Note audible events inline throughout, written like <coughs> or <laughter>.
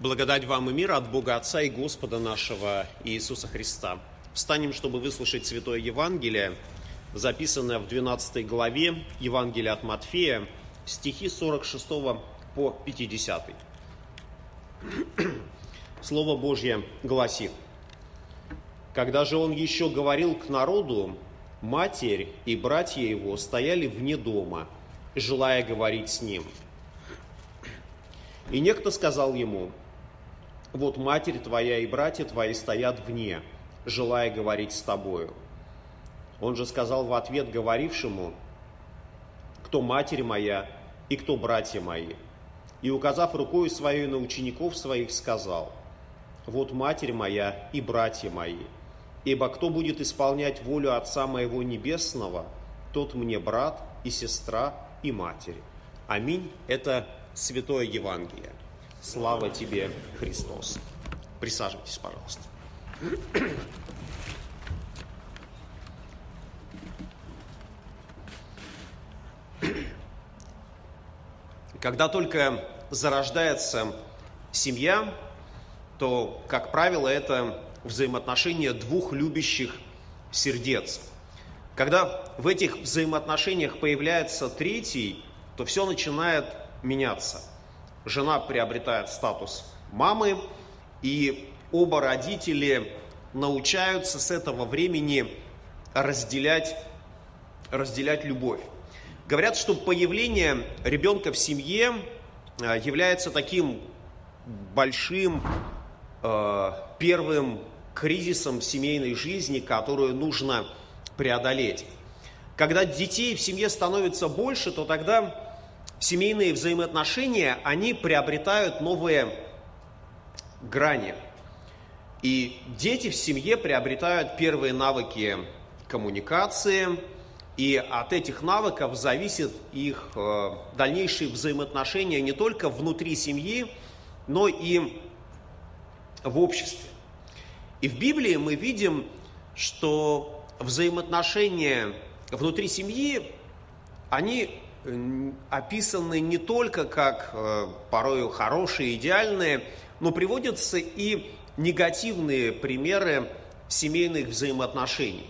Благодать вам и мир от Бога Отца и Господа нашего Иисуса Христа. Встанем, чтобы выслушать Святое Евангелие, записанное в 12 главе Евангелия от Матфея, стихи 46 по 50. <clears throat> Слово Божье гласит. Когда же он еще говорил к народу, матерь и братья его стояли вне дома, желая говорить с ним. И некто сказал ему, вот матерь твоя и братья твои стоят вне, желая говорить с тобою. Он же сказал в ответ говорившему, кто матерь моя и кто братья мои. И, указав рукой своей на учеников своих, сказал, вот матерь моя и братья мои. Ибо кто будет исполнять волю Отца моего Небесного, тот мне брат и сестра и матерь. Аминь. Это Святое Евангелие. Слава тебе, Христос. Присаживайтесь, пожалуйста. Когда только зарождается семья, то, как правило, это взаимоотношения двух любящих сердец. Когда в этих взаимоотношениях появляется третий, то все начинает меняться – жена приобретает статус мамы, и оба родители научаются с этого времени разделять, разделять любовь. Говорят, что появление ребенка в семье э, является таким большим э, первым кризисом семейной жизни, которую нужно преодолеть. Когда детей в семье становится больше, то тогда семейные взаимоотношения, они приобретают новые грани. И дети в семье приобретают первые навыки коммуникации, и от этих навыков зависит их э, дальнейшие взаимоотношения не только внутри семьи, но и в обществе. И в Библии мы видим, что взаимоотношения внутри семьи, они описаны не только как э, порою хорошие, идеальные, но приводятся и негативные примеры семейных взаимоотношений.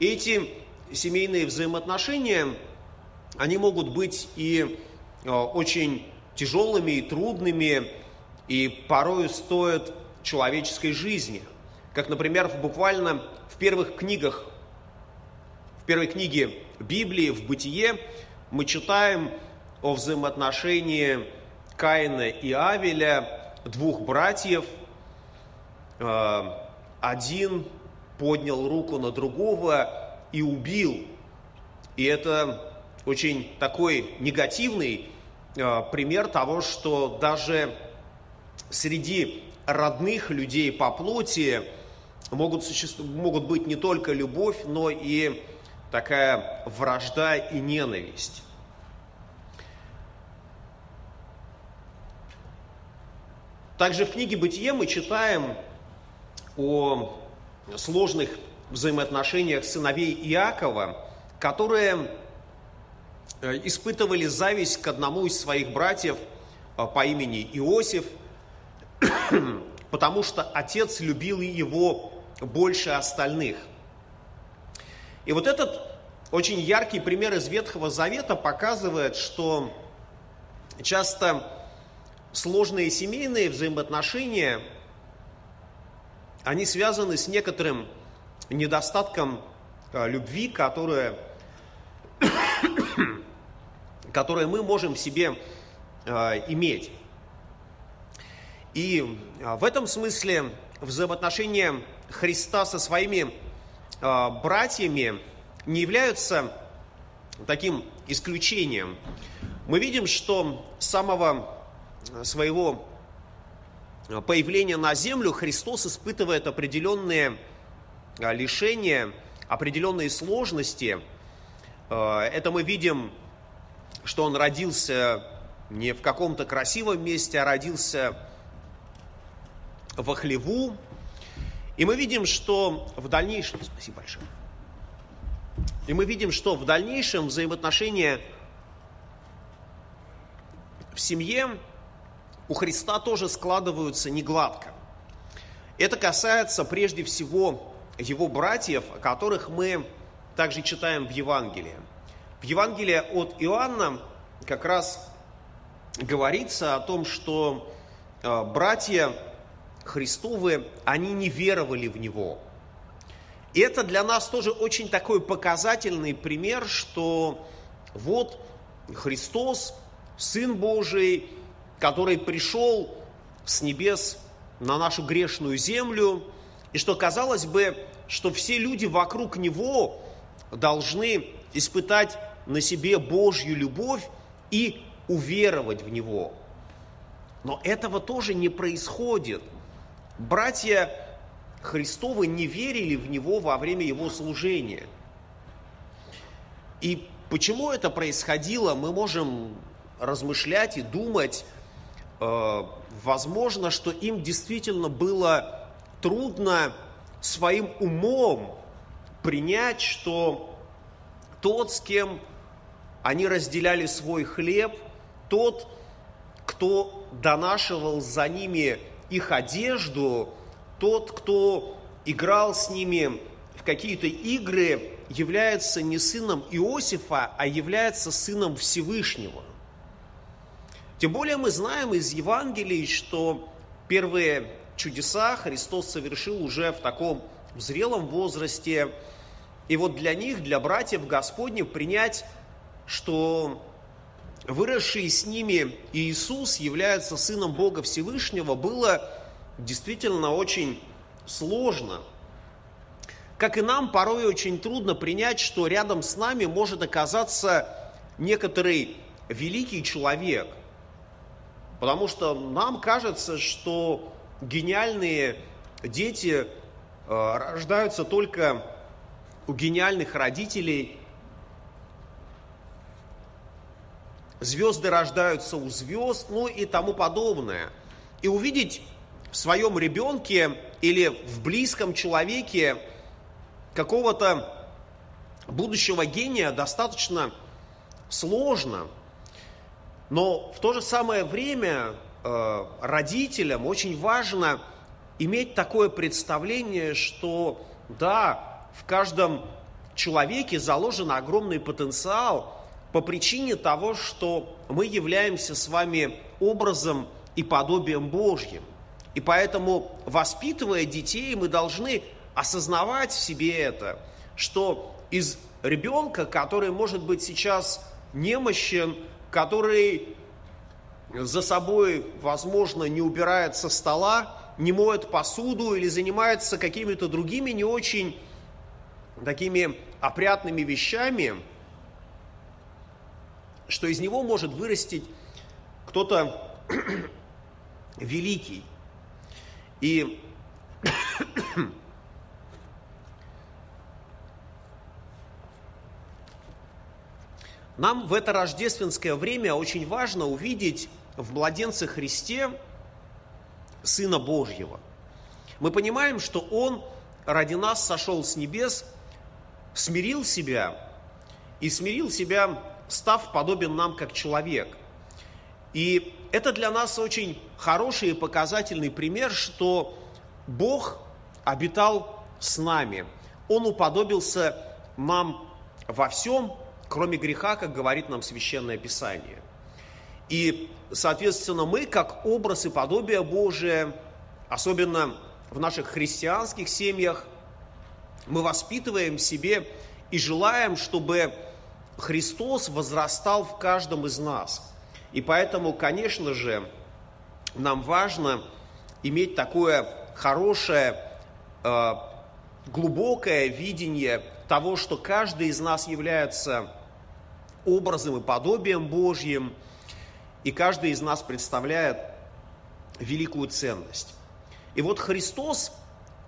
Эти семейные взаимоотношения, они могут быть и э, очень тяжелыми и трудными, и порою стоят человеческой жизни. Как, например, буквально в первых книгах, в первой книге Библии, в Бытие, мы читаем о взаимоотношении Каина и Авеля, двух братьев. Э, один поднял руку на другого и убил. И это очень такой негативный э, пример того, что даже среди родных людей по плоти могут, могут быть не только любовь, но и такая вражда и ненависть. Также в книге «Бытие» мы читаем о сложных взаимоотношениях сыновей Иакова, которые э, испытывали зависть к одному из своих братьев э, по имени Иосиф, <clears throat> потому что отец любил его больше остальных – и вот этот очень яркий пример из Ветхого Завета показывает, что часто сложные семейные взаимоотношения, они связаны с некоторым недостатком а, любви, которое, <coughs> которое мы можем в себе а, иметь. И а, в этом смысле взаимоотношения Христа со своими братьями не являются таким исключением. Мы видим, что с самого своего появления на землю Христос испытывает определенные а, лишения, определенные сложности. А, это мы видим, что он родился не в каком-то красивом месте, а родился во хлеву, и мы видим, что в дальнейшем... Спасибо большое. И мы видим, что в дальнейшем взаимоотношения в семье у Христа тоже складываются негладко. Это касается прежде всего его братьев, о которых мы также читаем в Евангелии. В Евангелии от Иоанна как раз говорится о том, что э, братья Христовы, они не веровали в Него. И это для нас тоже очень такой показательный пример, что вот Христос, Сын Божий, который пришел с небес на нашу грешную землю, и что казалось бы, что все люди вокруг Него должны испытать на себе Божью любовь и уверовать в Него. Но этого тоже не происходит. Братья Христовы не верили в Него во время Его служения. И почему это происходило, мы можем размышлять и думать. Э, возможно, что им действительно было трудно своим умом принять, что тот, с кем они разделяли свой хлеб, тот, кто донашивал за ними их одежду, тот, кто играл с ними в какие-то игры, является не сыном Иосифа, а является сыном Всевышнего. Тем более мы знаем из Евангелий, что первые чудеса Христос совершил уже в таком зрелом возрасте. И вот для них, для братьев Господних, принять, что выросший с ними Иисус является Сыном Бога Всевышнего, было действительно очень сложно. Как и нам, порой очень трудно принять, что рядом с нами может оказаться некоторый великий человек. Потому что нам кажется, что гениальные дети э, рождаются только у гениальных родителей. Звезды рождаются у звезд, ну и тому подобное. И увидеть в своем ребенке или в близком человеке какого-то будущего гения достаточно сложно. Но в то же самое время э, родителям очень важно иметь такое представление, что да, в каждом человеке заложен огромный потенциал по причине того, что мы являемся с вами образом и подобием Божьим. И поэтому, воспитывая детей, мы должны осознавать в себе это, что из ребенка, который может быть сейчас немощен, который за собой, возможно, не убирает со стола, не моет посуду или занимается какими-то другими не очень такими опрятными вещами, что из него может вырастить кто-то <clears throat> великий. И <clears throat> нам в это рождественское время очень важно увидеть в младенце Христе Сына Божьего. Мы понимаем, что Он ради нас сошел с небес, смирил себя и смирил себя, став подобен нам как человек. И это для нас очень хороший и показательный пример, что Бог обитал с нами. Он уподобился нам во всем, кроме греха, как говорит нам Священное Писание. И, соответственно, мы, как образ и подобие Божие, особенно в наших христианских семьях, мы воспитываем себе и желаем, чтобы Христос возрастал в каждом из нас – и поэтому, конечно же, нам важно иметь такое хорошее, э, глубокое видение того, что каждый из нас является образом и подобием Божьим, и каждый из нас представляет великую ценность. И вот Христос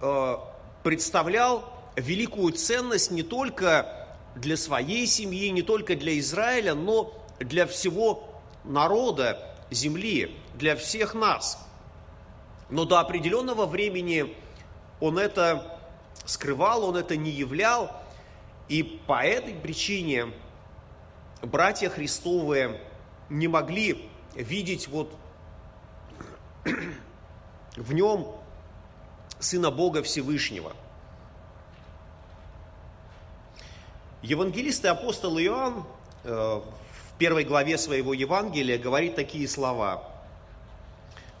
э, представлял великую ценность не только для своей семьи, не только для Израиля, но для всего народа земли, для всех нас. Но до определенного времени он это скрывал, он это не являл. И по этой причине братья Христовые не могли видеть вот <clears throat> в нем Сына Бога Всевышнего. Евангелист и апостол Иоанн э, в первой главе своего Евангелия говорит такие слова.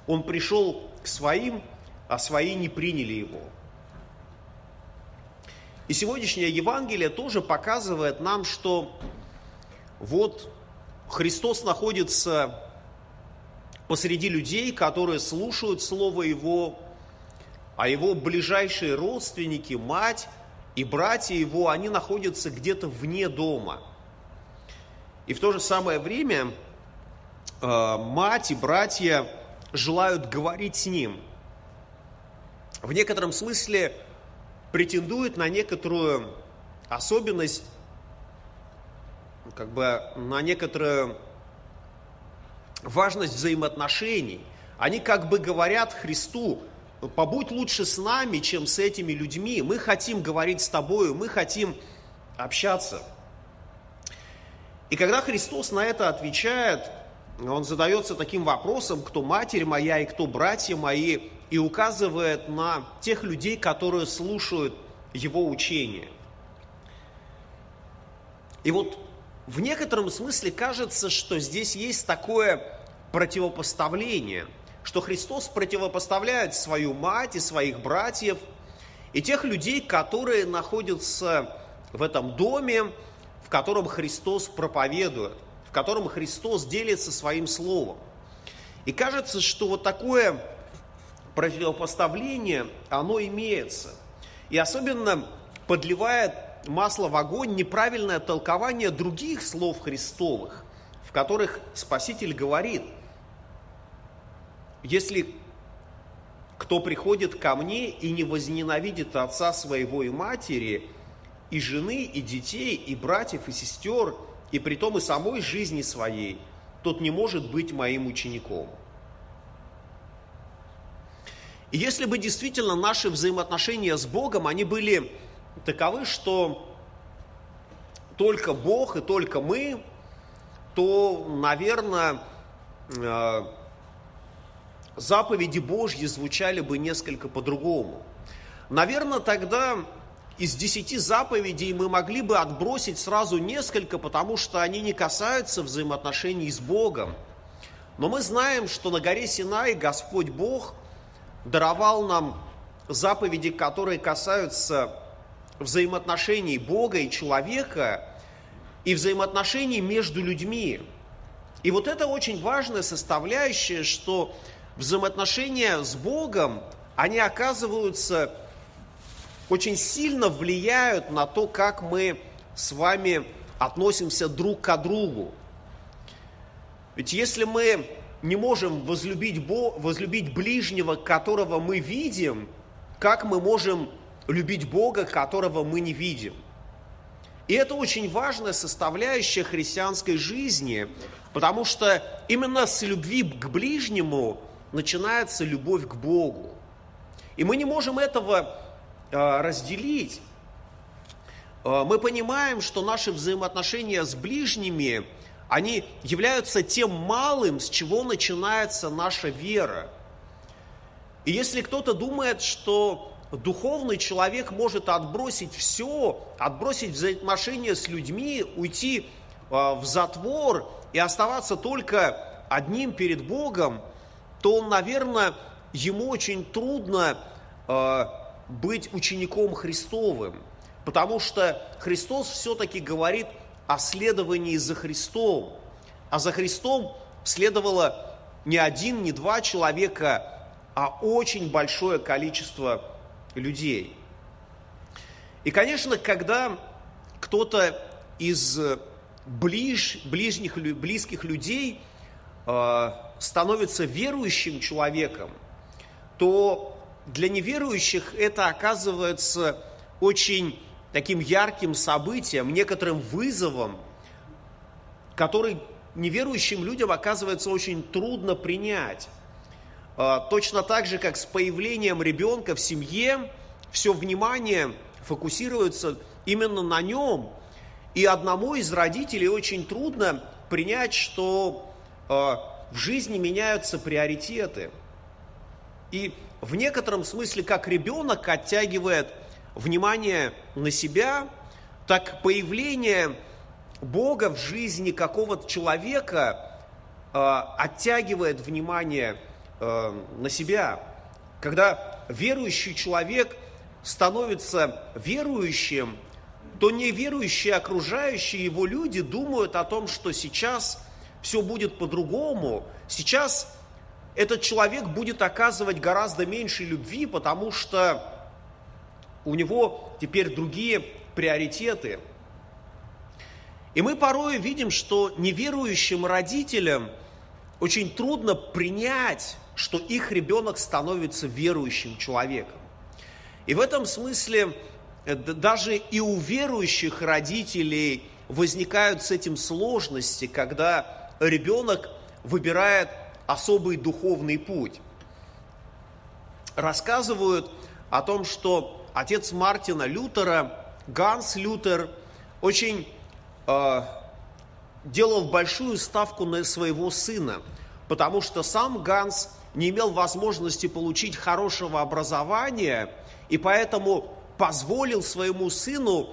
Он пришел к своим, а свои не приняли его. И сегодняшнее Евангелие тоже показывает нам, что вот Христос находится посреди людей, которые слушают Слово Его, а Его ближайшие родственники, мать и братья Его, они находятся где-то вне дома. И в то же самое время э, мать и братья желают говорить с Ним. В некотором смысле претендуют на некоторую особенность, как бы на некоторую важность взаимоотношений. Они как бы говорят Христу, побудь лучше с нами, чем с этими людьми. Мы хотим говорить с тобою, мы хотим общаться. И когда Христос на это отвечает, он задается таким вопросом, кто матерь моя и кто братья мои, и указывает на тех людей, которые слушают его учение. И вот в некотором смысле кажется, что здесь есть такое противопоставление, что Христос противопоставляет свою мать и своих братьев и тех людей, которые находятся в этом доме, в котором Христос проповедует, в котором Христос делится своим словом. И кажется, что вот такое противопоставление, оно имеется. И особенно подливает масло в огонь неправильное толкование других слов Христовых, в которых Спаситель говорит, если кто приходит ко мне и не возненавидит отца своего и матери, и жены, и детей, и братьев, и сестер, и при том и самой жизни своей, тот не может быть моим учеником. И если бы действительно наши взаимоотношения с Богом, они были таковы, что только Бог и только мы, то, наверное, э, заповеди Божьи звучали бы несколько по-другому. Наверное, тогда из десяти заповедей мы могли бы отбросить сразу несколько, потому что они не касаются взаимоотношений с Богом. Но мы знаем, что на горе Синай Господь Бог даровал нам заповеди, которые касаются взаимоотношений Бога и человека и взаимоотношений между людьми. И вот это очень важная составляющая, что взаимоотношения с Богом, они оказываются очень сильно влияют на то, как мы с вами относимся друг к другу. Ведь если мы не можем возлюбить, Бо, возлюбить ближнего, которого мы видим, как мы можем любить Бога, которого мы не видим. И это очень важная составляющая христианской жизни, потому что именно с любви к ближнему начинается любовь к Богу. И мы не можем этого э, разделить. Э, мы понимаем, что наши взаимоотношения с ближними, они являются тем малым, с чего начинается наша вера. И если кто-то думает, что духовный человек может отбросить все, отбросить взаимоотношения с людьми, уйти а, в затвор и оставаться только одним перед Богом, то наверное, ему очень трудно а, быть учеником Христовым, потому что Христос все-таки говорит о следовании за Христом, а за Христом следовало не один, не два человека, а очень большое количество людей. И, конечно, когда кто-то из ближ, ближних, близких людей э, становится верующим человеком, то для неверующих это оказывается очень таким ярким событием, некоторым вызовом, который неверующим людям оказывается очень трудно принять. А, точно так же, как с появлением ребенка в семье, все внимание фокусируется именно на нем. И одному из родителей очень трудно принять, что а, в жизни меняются приоритеты. И в некотором смысле, как ребенок оттягивает внимание на себя, так появление Бога в жизни какого-то человека э, оттягивает внимание э, на себя. Когда верующий человек становится верующим, то неверующие окружающие его люди думают о том, что сейчас все будет по-другому, сейчас этот человек будет оказывать гораздо меньше любви, потому что у него теперь другие приоритеты. И мы порой видим, что неверующим родителям очень трудно принять, что их ребенок становится верующим человеком. И в этом смысле э, даже и у верующих родителей возникают с этим сложности, когда ребенок выбирает особый духовный путь. Рассказывают о том, что отец Мартина Лютера, Ганс Лютер, очень э, делал большую ставку на своего сына, потому что сам Ганс не имел возможности получить хорошего образования, и поэтому позволил своему сыну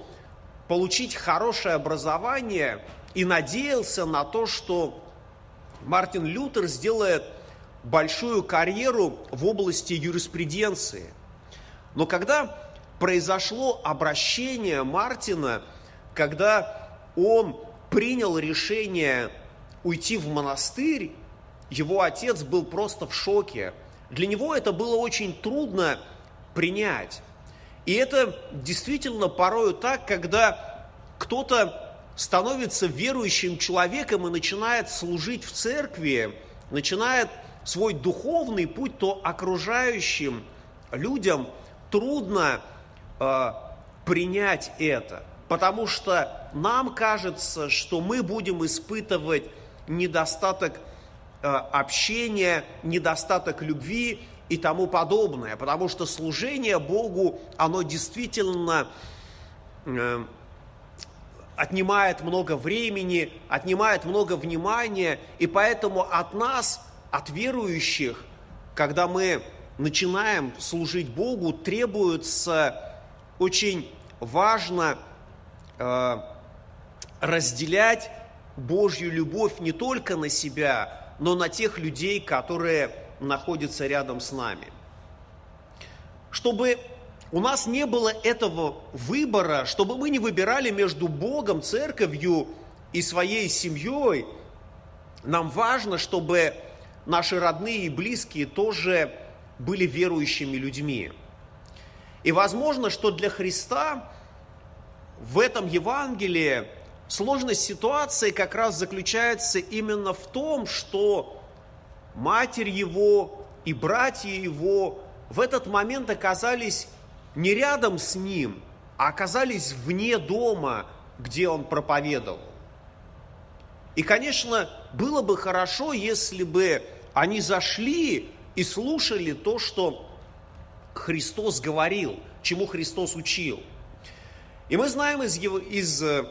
получить хорошее образование и надеялся на то, что Мартин Лютер сделает большую карьеру в области юриспруденции. Но когда произошло обращение Мартина, когда он принял решение уйти в монастырь, его отец был просто в шоке. Для него это было очень трудно принять. И это действительно порою так, когда кто-то становится верующим человеком и начинает служить в церкви, начинает свой духовный путь, то окружающим людям трудно э, принять это, потому что нам кажется, что мы будем испытывать недостаток э, общения, недостаток любви и тому подобное, потому что служение Богу, оно действительно э, отнимает много времени, отнимает много внимания, и поэтому от нас, от верующих, когда мы начинаем служить Богу, требуется очень важно э, разделять Божью любовь не только на себя, но на тех людей, которые находятся рядом с нами. Чтобы у нас не было этого выбора, чтобы мы не выбирали между Богом, церковью и своей семьей. Нам важно, чтобы наши родные и близкие тоже были верующими людьми. И возможно, что для Христа в этом Евангелии сложность ситуации как раз заключается именно в том, что матерь его и братья его в этот момент оказались не рядом с ним, а оказались вне дома, где он проповедовал. И, конечно, было бы хорошо, если бы они зашли и слушали то, что Христос говорил, чему Христос учил. И мы знаем из, его, из э,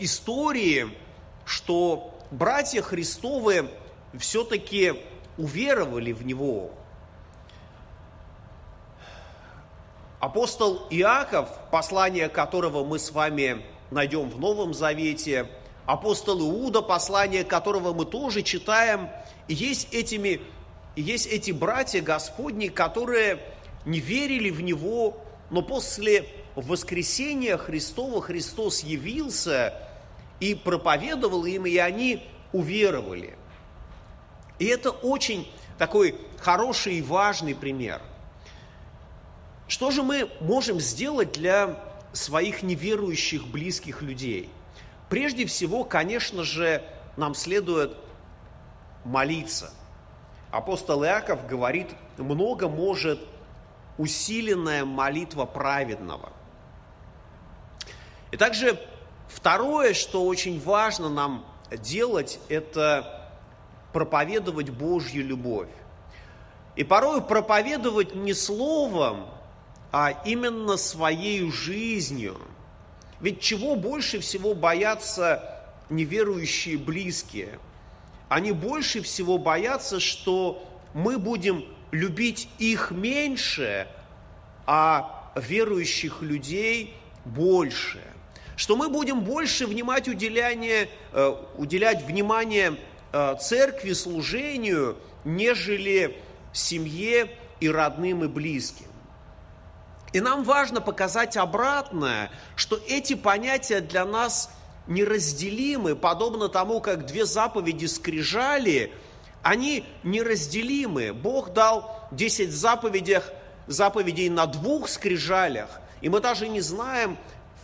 истории, что братья Христовы все-таки уверовали в Него, Апостол Иаков, послание которого мы с вами найдем в Новом Завете, апостол Иуда, послание которого мы тоже читаем, есть, этими, есть эти братья Господни, которые не верили в Него, но после воскресения Христова Христос явился и проповедовал им, и они уверовали. И это очень такой хороший и важный пример – что же мы можем сделать для своих неверующих близких людей? Прежде всего, конечно же, нам следует молиться. Апостол Иаков говорит, много может усиленная молитва праведного. И также второе, что очень важно нам делать, это проповедовать Божью любовь. И порой проповедовать не словом, а именно своей жизнью. Ведь чего больше всего боятся неверующие близкие? Они больше всего боятся, что мы будем любить их меньше, а верующих людей больше. Что мы будем больше внимать уделяние, э, уделять внимание церкви, служению, нежели семье и родным и близким. И нам важно показать обратное, что эти понятия для нас неразделимы, подобно тому, как две заповеди скрижали, они неразделимы. Бог дал 10 заповедях, заповедей на двух скрижалях, и мы даже не знаем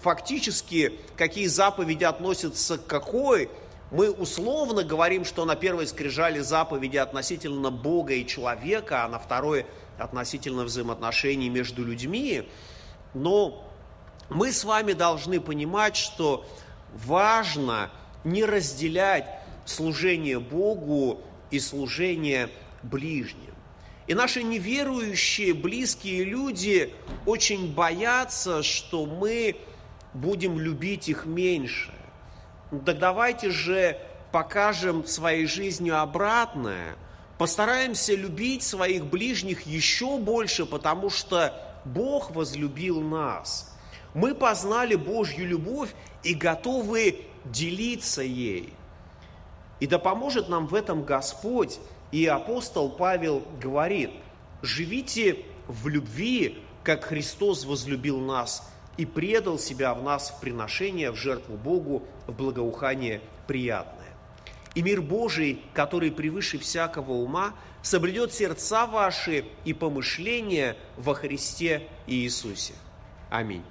фактически, какие заповеди относятся к какой. Мы условно говорим, что на первой скрижали заповеди относительно Бога и человека, а на второй относительно взаимоотношений между людьми, но мы с вами должны понимать, что важно не разделять служение Богу и служение ближним. И наши неверующие, близкие люди очень боятся, что мы будем любить их меньше. Так давайте же покажем своей жизнью обратное – Постараемся любить своих ближних еще больше, потому что Бог возлюбил нас. Мы познали Божью любовь и готовы делиться ей. И да поможет нам в этом Господь. И апостол Павел говорит, живите в любви, как Христос возлюбил нас и предал себя в нас в приношение, в жертву Богу, в благоухание приятное. И мир Божий, который превыше всякого ума, соблюдет сердца ваши и помышления во Христе Иисусе. Аминь.